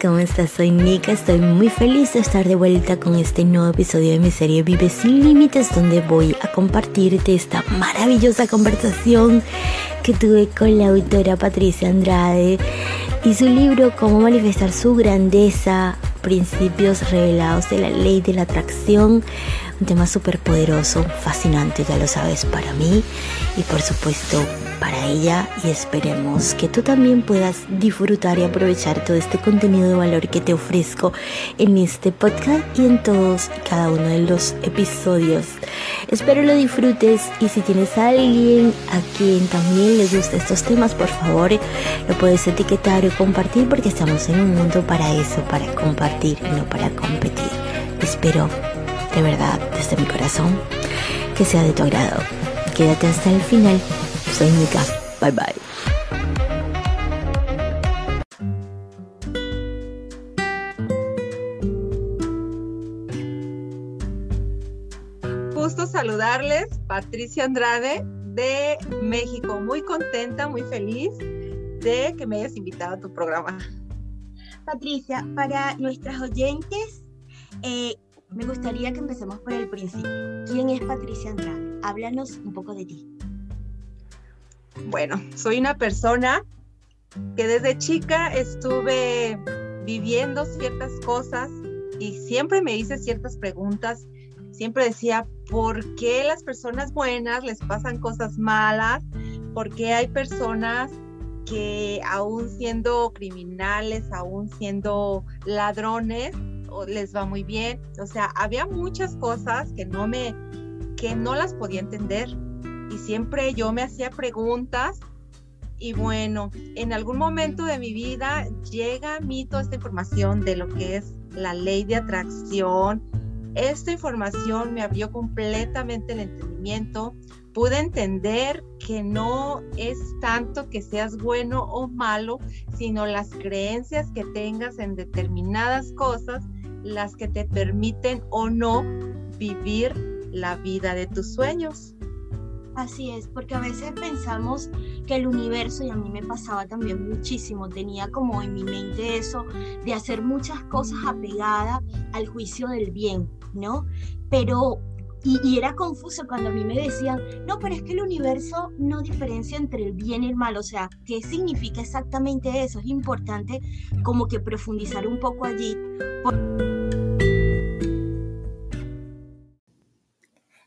¿Cómo estás? Soy Nika, estoy muy feliz de estar de vuelta con este nuevo episodio de mi serie Vive sin Límites, donde voy a compartirte esta maravillosa conversación que tuve con la autora Patricia Andrade y su libro Cómo manifestar su grandeza, principios revelados de la ley de la atracción, un tema súper poderoso, fascinante, ya lo sabes, para mí y por supuesto para ella y esperemos que tú también puedas disfrutar y aprovechar todo este contenido de valor que te ofrezco en este podcast y en todos y cada uno de los episodios. Espero lo disfrutes y si tienes a alguien a quien también le gusta estos temas, por favor lo puedes etiquetar o compartir porque estamos en un mundo para eso, para compartir no para competir. Espero de verdad desde mi corazón que sea de tu agrado. Quédate hasta el final. Soy Mika. Bye bye. Gusto saludarles, Patricia Andrade de México. Muy contenta, muy feliz de que me hayas invitado a tu programa. Patricia, para nuestras oyentes, eh, me gustaría que empecemos por el principio. ¿Quién es Patricia Andrade? Háblanos un poco de ti. Bueno, soy una persona que desde chica estuve viviendo ciertas cosas y siempre me hice ciertas preguntas. Siempre decía, ¿por qué las personas buenas les pasan cosas malas? ¿Por qué hay personas que aún siendo criminales, aún siendo ladrones, les va muy bien? O sea, había muchas cosas que no me, que no las podía entender y siempre yo me hacía preguntas y bueno, en algún momento de mi vida llega a mí toda esta información de lo que es la ley de atracción. Esta información me abrió completamente el entendimiento. Pude entender que no es tanto que seas bueno o malo, sino las creencias que tengas en determinadas cosas las que te permiten o no vivir la vida de tus sueños. Así es, porque a veces pensamos que el universo, y a mí me pasaba también muchísimo, tenía como en mi mente eso de hacer muchas cosas apegadas al juicio del bien, ¿no? Pero, y, era confuso cuando a mí me decían, no, pero es que el universo no diferencia entre el bien y el mal, o sea, ¿qué significa exactamente eso? Es importante como que profundizar un poco allí.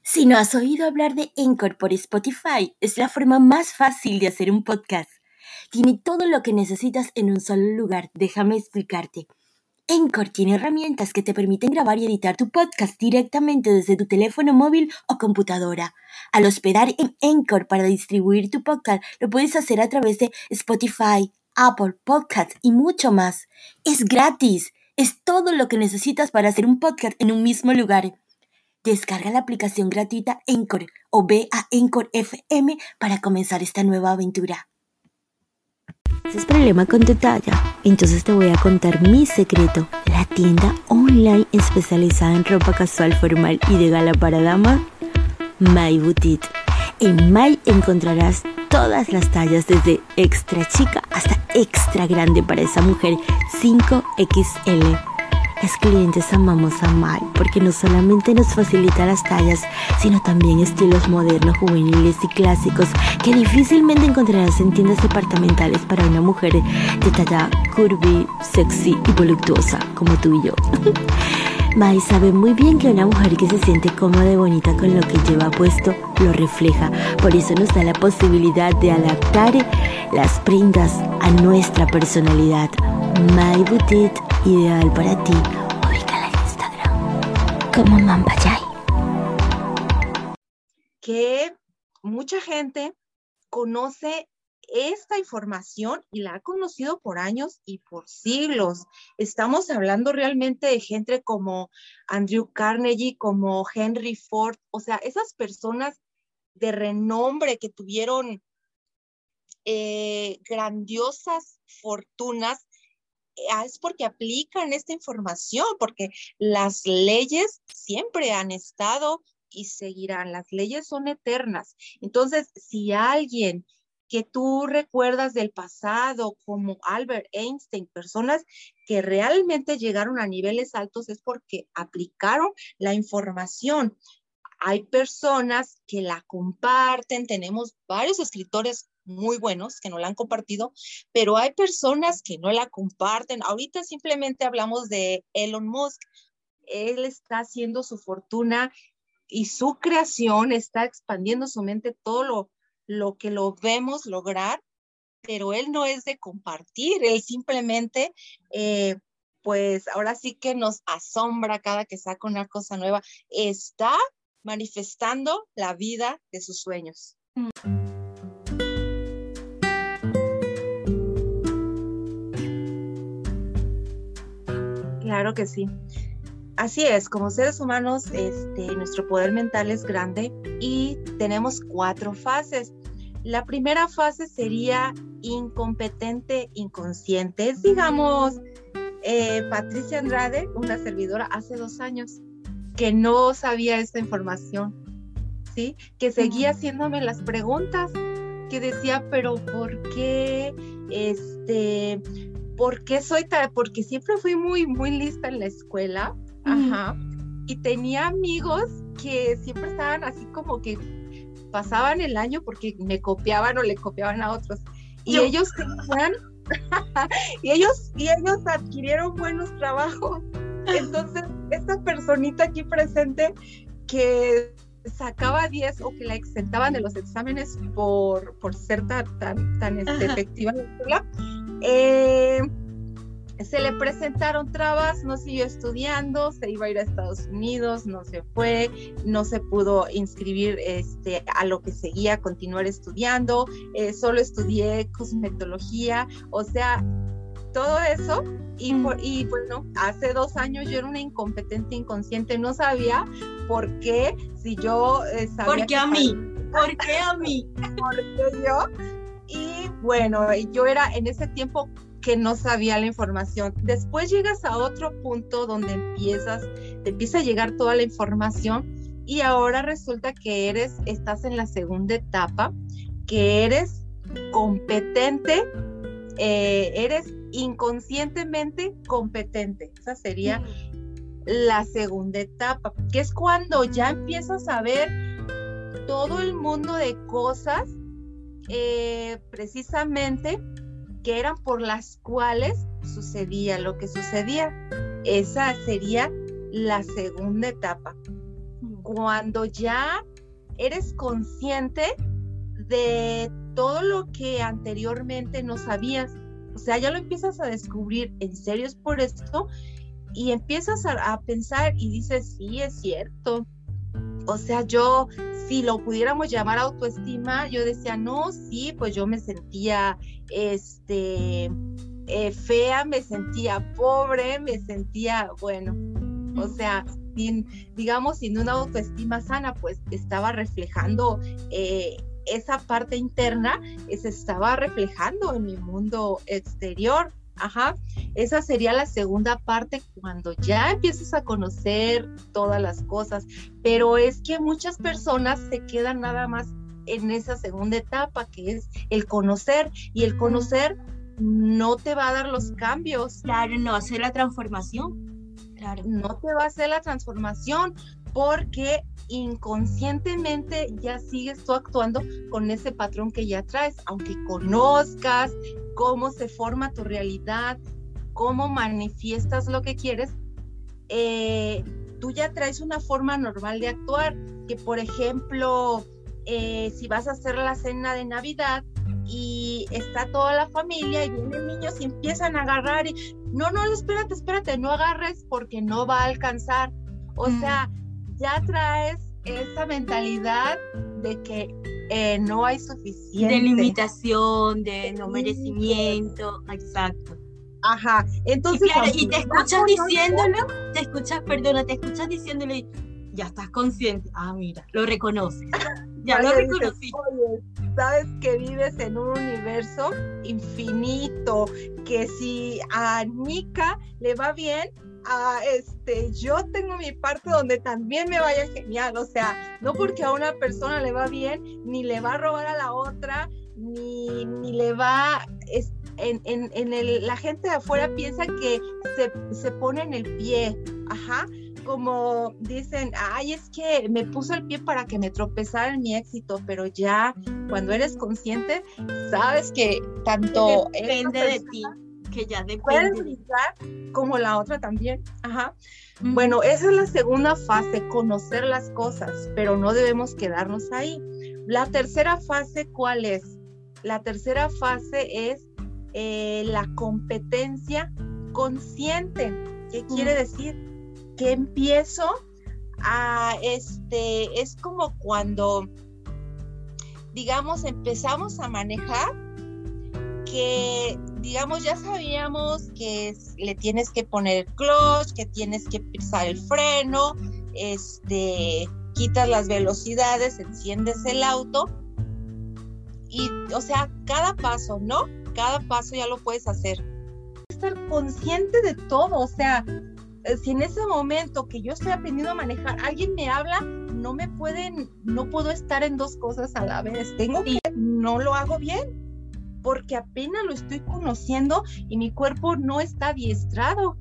Si no has oído hablar de Anchor por Spotify, es la forma más fácil de hacer un podcast. Tiene todo lo que necesitas en un solo lugar, déjame explicarte. Anchor tiene herramientas que te permiten grabar y editar tu podcast directamente desde tu teléfono móvil o computadora. Al hospedar en Anchor para distribuir tu podcast, lo puedes hacer a través de Spotify, Apple Podcasts y mucho más. Es gratis. Es todo lo que necesitas para hacer un podcast en un mismo lugar. Descarga la aplicación gratuita Encore o ve a Encore FM para comenzar esta nueva aventura. Si es problema con tu talla, entonces te voy a contar mi secreto. La tienda online especializada en ropa casual formal y de gala para damas, My Boutique. En My encontrarás todas las tallas desde extra chica hasta extra grande para esa mujer 5XL. Las clientes amamos a Mai porque no solamente nos facilita las tallas, sino también estilos modernos, juveniles y clásicos que difícilmente encontrarás en tiendas departamentales para una mujer de talla curvy, sexy y voluptuosa como tú y yo. Mai sabe muy bien que una mujer que se siente cómoda y bonita con lo que lleva puesto lo refleja. Por eso nos da la posibilidad de adaptar las prendas a nuestra personalidad. My Boutique, ideal para ti. Como. Que mucha gente conoce esta información y la ha conocido por años y por siglos. Estamos hablando realmente de gente como Andrew Carnegie, como Henry Ford, o sea, esas personas de renombre que tuvieron eh, grandiosas fortunas, es porque aplican esta información, porque las leyes siempre han estado y seguirán, las leyes son eternas. Entonces, si alguien que tú recuerdas del pasado, como Albert Einstein, personas que realmente llegaron a niveles altos es porque aplicaron la información. Hay personas que la comparten, tenemos varios escritores muy buenos que no la han compartido, pero hay personas que no la comparten. Ahorita simplemente hablamos de Elon Musk. Él está haciendo su fortuna y su creación está expandiendo su mente todo lo, lo que lo vemos lograr, pero él no es de compartir, él simplemente, eh, pues ahora sí que nos asombra cada que saca una cosa nueva, está manifestando la vida de sus sueños. Claro que sí. Así es, como seres humanos, este, nuestro poder mental es grande y tenemos cuatro fases. La primera fase sería incompetente inconsciente. Es, digamos, eh, Patricia Andrade, una servidora, hace dos años, que no sabía esta información, ¿sí? Que seguía haciéndome las preguntas, que decía, pero ¿por qué? Este, ¿por qué soy tal? Porque siempre fui muy, muy lista en la escuela, Ajá. Y tenía amigos que siempre estaban así como que pasaban el año porque me copiaban o le copiaban a otros. Y ellos tenían, y ellos, y ellos adquirieron buenos trabajos. Entonces, esta personita aquí presente que sacaba 10 o que la exentaban de los exámenes por, por ser tan, tan, tan este, efectiva en la escuela, eh, se le presentaron trabas, no siguió estudiando, se iba a ir a Estados Unidos, no se fue, no se pudo inscribir este, a lo que seguía, continuar estudiando, eh, solo estudié cosmetología, o sea, todo eso. Y, mm. y bueno, hace dos años yo era una incompetente inconsciente, no sabía por qué, si yo eh, sabía... ¿Por qué a mí? ¿Por qué a mí? ¿Por qué yo? Y bueno, yo era en ese tiempo que no sabía la información. Después llegas a otro punto donde empiezas, te empieza a llegar toda la información y ahora resulta que eres, estás en la segunda etapa, que eres competente, eh, eres inconscientemente competente. Esa sería la segunda etapa, que es cuando ya empiezas a ver todo el mundo de cosas eh, precisamente que eran por las cuales sucedía lo que sucedía. Esa sería la segunda etapa. Cuando ya eres consciente de todo lo que anteriormente no sabías. O sea, ya lo empiezas a descubrir, en serio es por esto, y empiezas a, a pensar y dices, sí, es cierto. O sea, yo si lo pudiéramos llamar autoestima, yo decía, no, sí, pues yo me sentía, este, eh, fea, me sentía pobre, me sentía, bueno, o sea, sin, digamos, sin una autoestima sana, pues estaba reflejando eh, esa parte interna, se estaba reflejando en mi mundo exterior. Ajá, esa sería la segunda parte cuando ya empiezas a conocer todas las cosas, pero es que muchas personas se quedan nada más en esa segunda etapa que es el conocer y el conocer no te va a dar los cambios. Claro, no hace la transformación. Claro. No te va a hacer la transformación porque inconscientemente ya sigues tú actuando con ese patrón que ya traes, aunque conozcas cómo se forma tu realidad, cómo manifiestas lo que quieres, eh, tú ya traes una forma normal de actuar, que por ejemplo, eh, si vas a hacer la cena de Navidad y está toda la familia y vienen niños y empiezan a agarrar y no, no, espérate, espérate, no agarres porque no va a alcanzar. O sea, ya traes esa mentalidad de que eh, no hay suficiente. De limitación, de no merecimiento, exacto. Ajá, entonces... Y, te escuchas diciéndolo, te escuchas, perdona, te escuchas diciéndolo y ya estás consciente. Ah, mira, lo reconoces. Ya lo reconocí. sabes que vives en un universo infinito, que si a Nika le va bien, a este, yo tengo mi parte donde también me vaya genial, o sea, no porque a una persona le va bien, ni le va a robar a la otra, ni, ni le va, en, en, en el, la gente de afuera piensa que se, se pone en el pie, ajá, como dicen, ay, es que me puso el pie para que me tropezara en mi éxito, pero ya cuando eres consciente, sabes que tanto... Depende de ti, que ya depende. Puedes como la otra también, ajá. Bueno, esa es la segunda fase, conocer las cosas, pero no debemos quedarnos ahí. La tercera fase, ¿cuál es? La tercera fase es eh, la competencia consciente. ¿Qué quiere decir? que empiezo a, este, es como cuando, digamos, empezamos a manejar, que, digamos, ya sabíamos que le tienes que poner el clutch, que tienes que pisar el freno, este, quitas las velocidades, enciendes el auto, y, o sea, cada paso, ¿no? Cada paso ya lo puedes hacer. Estar consciente de todo, o sea, si en ese momento que yo estoy aprendiendo a manejar, alguien me habla, no me pueden, no puedo estar en dos cosas a la vez. Tengo que, no lo hago bien, porque apenas lo estoy conociendo y mi cuerpo no está adiestrado.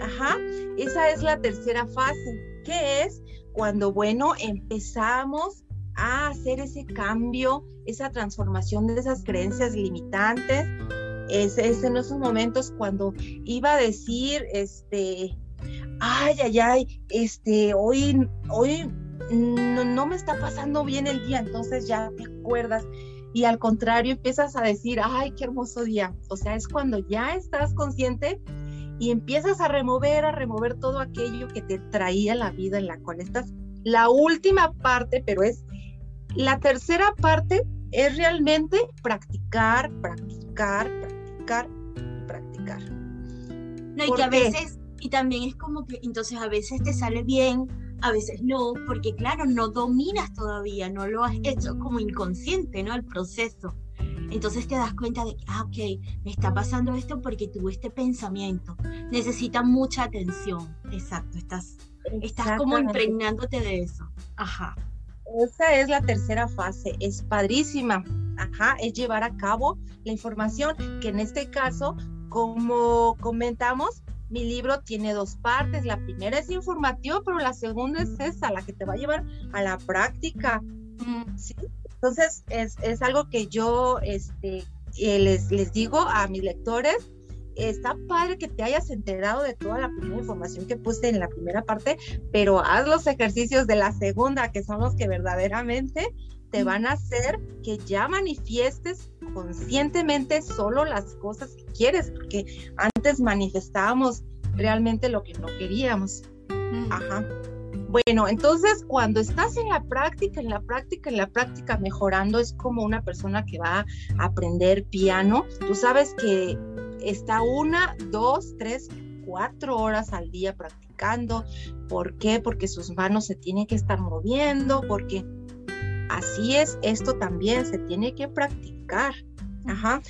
Ajá, esa es la tercera fase, que es cuando, bueno, empezamos a hacer ese cambio, esa transformación de esas creencias limitantes. Es, es en esos momentos cuando iba a decir, este, ay, ay, ay, este, hoy, hoy no, me está pasando bien el día, entonces ya te acuerdas y al contrario empiezas a decir, ay, qué hermoso día. O sea, es cuando ya estás consciente y empiezas a remover, a remover todo aquello que te traía la vida en la cual estás. La última parte, pero es la tercera parte, es realmente practicar, practicar, practicar practicar. No, y que a veces y también es como que entonces a veces te sale bien, a veces no, porque claro, no dominas todavía, no lo has hecho como inconsciente, ¿no? El proceso. Entonces te das cuenta de que, ah, ok, me está pasando esto porque tuve este pensamiento. Necesita mucha atención. Exacto, estás, estás como impregnándote de eso. Ajá. Esa es la tercera fase, es padrísima. Ajá, es llevar a cabo la información que en este caso, como comentamos, mi libro tiene dos partes. La primera es informativa, pero la segunda es esa, la que te va a llevar a la práctica. ¿sí? Entonces, es, es, algo que yo este, eh, les, les digo a mis lectores. Está padre que te hayas enterado de toda la primera información que puse en la primera parte, pero haz los ejercicios de la segunda, que son los que verdaderamente te van a hacer que ya manifiestes conscientemente solo las cosas que quieres, porque antes manifestábamos realmente lo que no queríamos. Ajá. Bueno, entonces cuando estás en la práctica, en la práctica, en la práctica mejorando, es como una persona que va a aprender piano. Tú sabes que está una, dos, tres, cuatro horas al día practicando. ¿Por qué? Porque sus manos se tienen que estar moviendo, porque Así es, esto también se tiene que practicar. Ajá.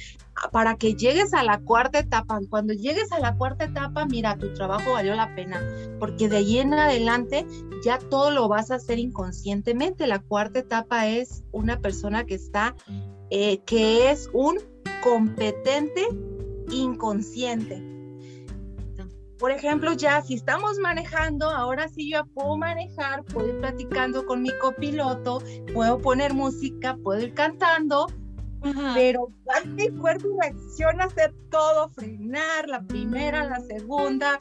Para que llegues a la cuarta etapa, cuando llegues a la cuarta etapa, mira, tu trabajo valió la pena, porque de ahí en adelante ya todo lo vas a hacer inconscientemente. La cuarta etapa es una persona que está, eh, que es un competente inconsciente por ejemplo, ya si estamos manejando, ahora sí yo puedo manejar, puedo ir platicando con mi copiloto, puedo poner música, puedo ir cantando, pero mi cuerpo reacciona a hacer todo, frenar la primera, la segunda,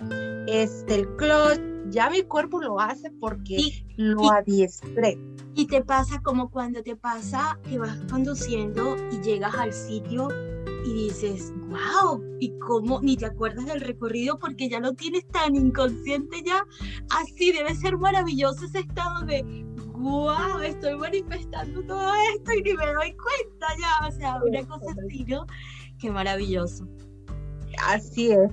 este, el clutch, ya mi cuerpo lo hace porque lo adiestré. Y te pasa como cuando te pasa que vas conduciendo y llegas al sitio y dices, wow, y cómo ni te acuerdas del recorrido porque ya lo tienes tan inconsciente ya. Así debe ser maravilloso ese estado de, wow, estoy manifestando todo esto y ni me doy cuenta ya, o sea, una cosa así, ¿no? Qué maravilloso. Así es,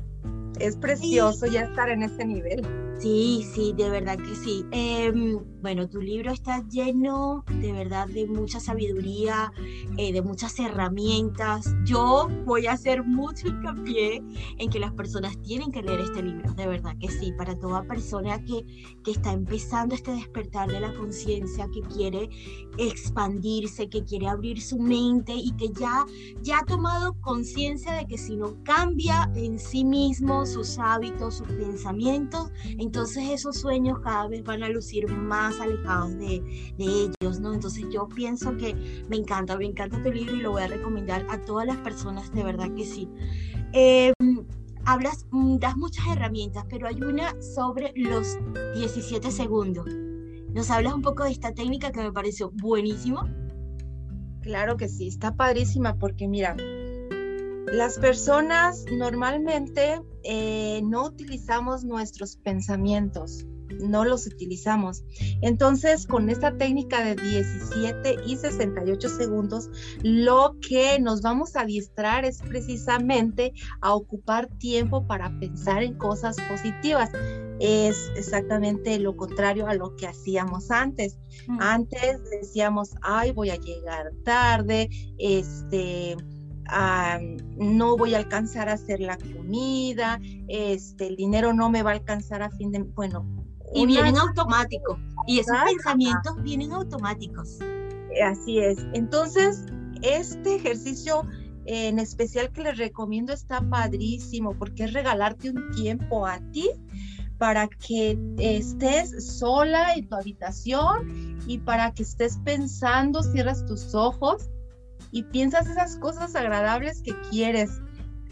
es precioso ya estar en ese nivel. Sí, sí, de verdad que sí. Em, bueno, tu libro está lleno de verdad de mucha sabiduría, eh, de muchas herramientas. Yo voy a hacer mucho hincapié en que las personas tienen que leer este libro, de verdad que sí, para toda persona que, que está empezando este despertar de la conciencia, que quiere expandirse, que quiere abrir su mente y que ya, ya ha tomado conciencia de que si no cambia en sí mismo sus hábitos, sus pensamientos, entonces esos sueños cada vez van a lucir más alejados de, ellos, ¿no? Entonces yo pienso que me encanta, me encanta tu libro y lo voy a recomendar a todas las personas, de verdad que sí. Em, hablas, mm, das muchas herramientas, pero hay una sobre los 17 segundos. ¿Nos hablas un poco de esta técnica que me pareció buenísimo? Claro que sí, está padrísima porque mira, las personas normalmente eh, no utilizamos nuestros pensamientos, no los utilizamos. Entonces, con esta técnica de 17 y 68 segundos, lo que nos vamos a distraer es precisamente a ocupar tiempo para pensar en cosas positivas. Es exactamente lo contrario a lo que hacíamos antes. Mm. Antes decíamos, ay, voy a llegar tarde, este no voy a alcanzar a hacer la comida, este, el dinero no me va a alcanzar a fin de, bueno. Y vienen automáticos, y esos pensamientos vienen automáticos. Así es. Entonces, este ejercicio en especial que les recomiendo está padrísimo porque es regalarte un tiempo a ti para que estés sola en tu habitación y para que estés pensando, cierras tus ojos y piensas esas cosas agradables que quieres.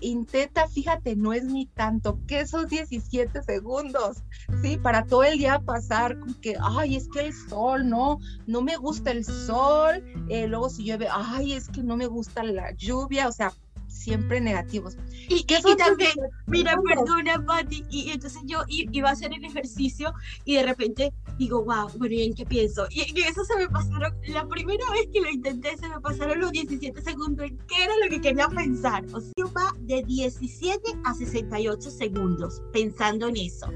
Intenta, fíjate, no es ni tanto que esos 17 segundos, ¿sí? Para todo el día pasar que, ay, es que el sol, no, no me gusta el sol, eh, luego si llueve, ay, es que no me gusta la lluvia, o sea, siempre negativos. Y, que y también, mira, perdona, Pati, y, entonces yo iba a hacer el ejercicio y de repente digo, wow, bueno, ¿y en qué pienso? Y, eso se me pasaron, la primera vez que lo intenté se me pasaron los 17 segundos en qué era lo que quería pensar. O sea, va de 17 a 68 segundos pensando en eso.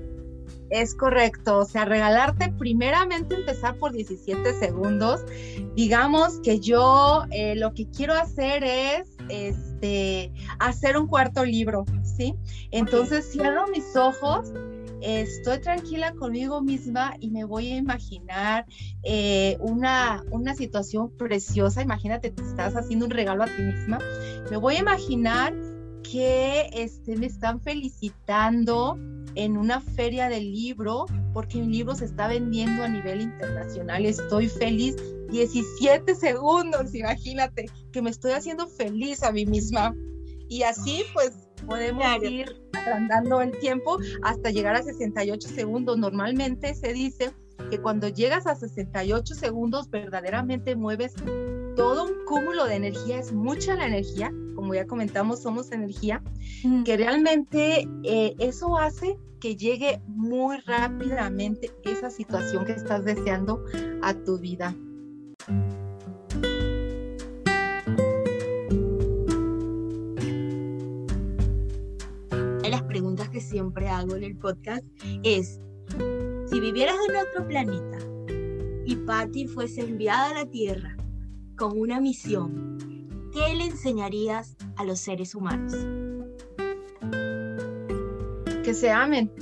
Es correcto, o sea, regalarte primeramente empezar por 17 segundos. Digamos que yo eh, lo que quiero hacer es este, hacer un cuarto libro, ¿sí? Entonces cierro mis ojos, estoy tranquila conmigo misma y me voy a imaginar eh, una, una situación preciosa. Imagínate, te estás haciendo un regalo a ti misma. Me voy a imaginar que este, me están felicitando en una feria del libro porque mi libro se está vendiendo a nivel internacional. Estoy feliz 17 segundos, imagínate, que me estoy haciendo feliz a mí misma. Y así pues podemos ir agrandando el tiempo hasta llegar a 68 segundos. Normalmente se dice que cuando llegas a 68 segundos verdaderamente mueves todo un cúmulo de energía, es mucha la energía, como ya comentamos, somos energía, que realmente eh, eso hace que llegue muy rápidamente esa situación que estás deseando a tu vida. las preguntas que siempre hago en el podcast es, si vivieras en otro planeta y Patty fuese enviada a la Tierra con una misión, ¿qué le enseñarías a los seres humanos? Que se amen.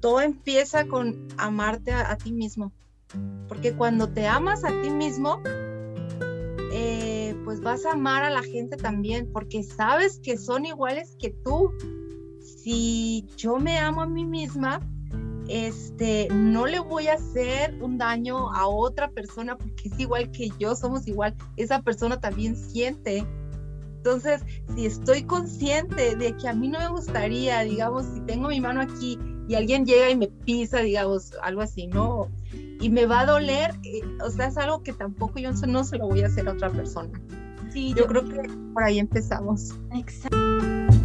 Todo empieza con amarte a, ti mismo. Porque cuando te amas a ti mismo, eh, pues vas a amar a la gente también, porque sabes que son iguales que tú. Si yo me amo a mí misma, este, no le voy a hacer un daño a otra persona porque es igual que yo, somos igual, esa persona también siente. Entonces, si estoy consciente de que a mí no me gustaría, digamos, si tengo mi mano aquí y alguien llega y me pisa, digamos, algo así, ¿no? Y me va a doler, eh, o sea, es algo que tampoco yo no se lo voy a hacer a otra persona. Sí, yo, yo creo que por ahí empezamos. Exacto.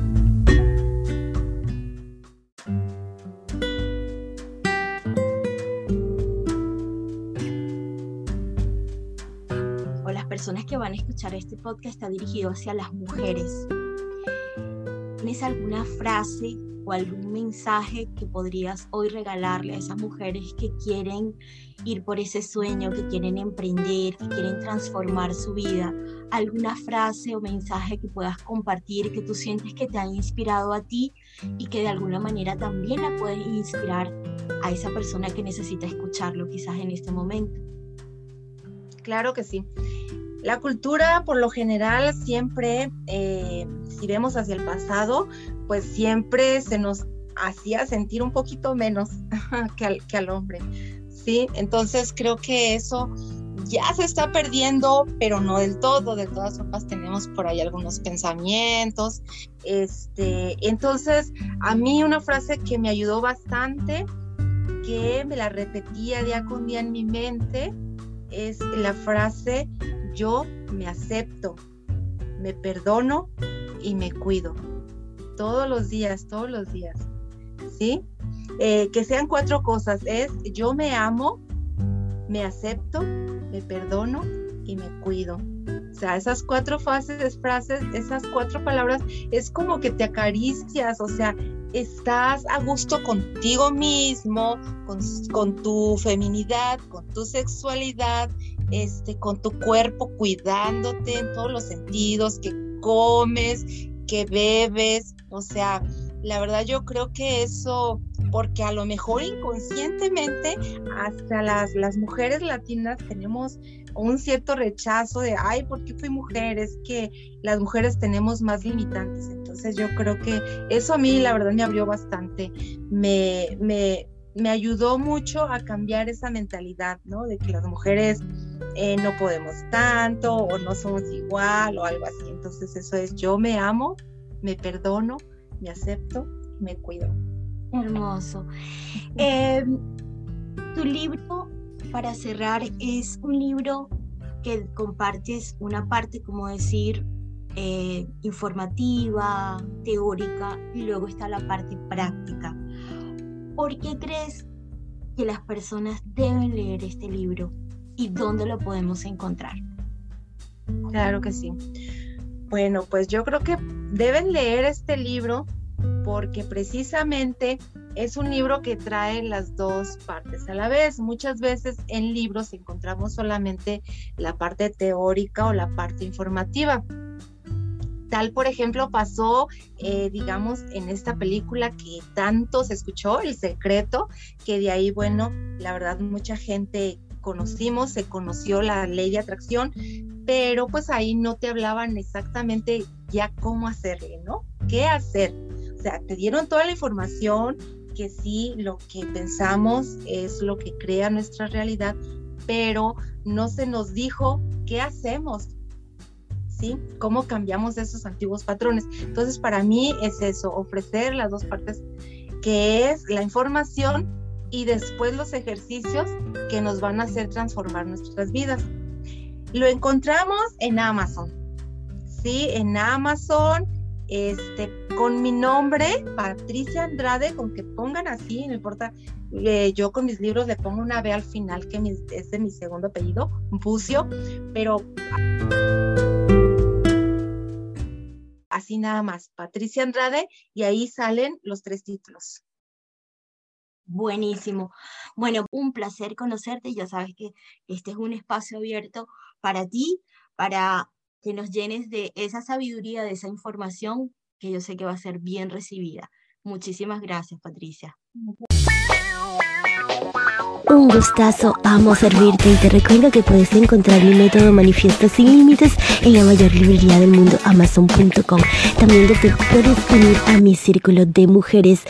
Que van a escuchar este podcast está dirigido hacia las mujeres. ¿Tienes alguna frase o algún mensaje que podrías hoy regalarle a esas mujeres que quieren ir por ese sueño, que quieren emprender, que quieren transformar su vida? ¿Alguna frase o mensaje que puedas compartir que tú sientes que te ha inspirado a ti y que de alguna manera también la puedes inspirar a esa persona que necesita escucharlo quizás en este momento? Claro que sí. La cultura, por lo general, siempre, eh, si vemos hacia el pasado, pues siempre se nos hacía sentir un poquito menos que al, que al hombre. Sí, entonces creo que eso ya se está perdiendo, pero no del todo. De todas formas, tenemos por ahí algunos pensamientos. Este, entonces, a mí una frase que me ayudó bastante, que me la repetía día con día en mi mente, es la frase yo me acepto, me perdono y me cuido. Todos los días, todos los días. ¿Sí? Eh, que sean cuatro cosas. Es yo me amo, me acepto, me perdono y me cuido. O sea, esas cuatro fases, frases, esas cuatro palabras, es como que te acaricias, o sea, estás a gusto contigo mismo, con, tu feminidad, con tu sexualidad, este, con tu cuerpo, cuidándote en todos los sentidos, que comes, que bebes, o sea, la verdad yo creo que eso, porque a lo mejor inconscientemente hasta las, las mujeres latinas tenemos un cierto rechazo de, ay, ¿por qué fui mujer? Es que las mujeres tenemos más limitantes. Entonces yo creo que eso a mí la verdad me abrió bastante, me, me, me ayudó mucho a cambiar esa mentalidad, ¿no? De que las mujeres eh, no podemos tanto o no somos igual o algo así. Entonces eso es, yo me amo, me perdono, me acepto, me cuido. Hermoso. Em, tu libro para cerrar, es un libro que compartes una parte, como decir, eh, informativa, teórica, y luego está la parte práctica. ¿Por qué crees que las personas deben leer este libro y dónde lo podemos encontrar? Claro que sí. Bueno, pues yo creo que deben leer este libro porque precisamente es un libro que trae las dos partes a la vez. Muchas veces en libros encontramos solamente la parte teórica o la parte informativa. Tal, por ejemplo, pasó, eh, digamos, en esta película que tanto se escuchó, El Secreto, que de ahí, bueno, la verdad, mucha gente conocimos, se conoció la ley de atracción, pero pues ahí no te hablaban exactamente ya cómo hacerle, ¿no? ¿Qué hacer? O sea, te dieron toda la información, que sí, lo que pensamos es lo que crea nuestra realidad, pero no se nos dijo qué hacemos, ¿Cómo cambiamos esos antiguos patrones? Entonces, para mí es eso, ofrecer las dos partes, que es la información y después los ejercicios que nos van a hacer transformar nuestras vidas. Lo encontramos en Amazon, ¿sí? En Amazon este, con mi nombre, Patricia Andrade, con que pongan así, no importa, yo con mis libros le pongo una B al final, que es de mi segundo apellido, Bucio, pero así nada más, Patricia Andrade, y ahí salen los tres títulos. Buenísimo. Bueno, un placer conocerte. Ya sabes que este es un espacio abierto para ti, para que nos llenes de esa sabiduría, de esa información que yo sé que va a ser bien recibida. Muchísimas gracias, Patricia. Un gustazo, amo servirte y te recuerdo que puedes encontrar mi método Manifiesto sin límites en la mayor librería del mundo, amazon.com. También te puedes unir a mi círculo de mujeres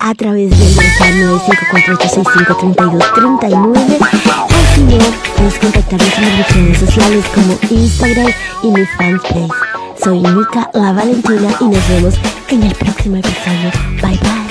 a través del mensaje 954-865-3239. Al final, puedes contactarme en mis redes sociales como Instagram y mi fanpage. Soy Nika La Valentina y nos vemos en el próximo episodio. Bye bye.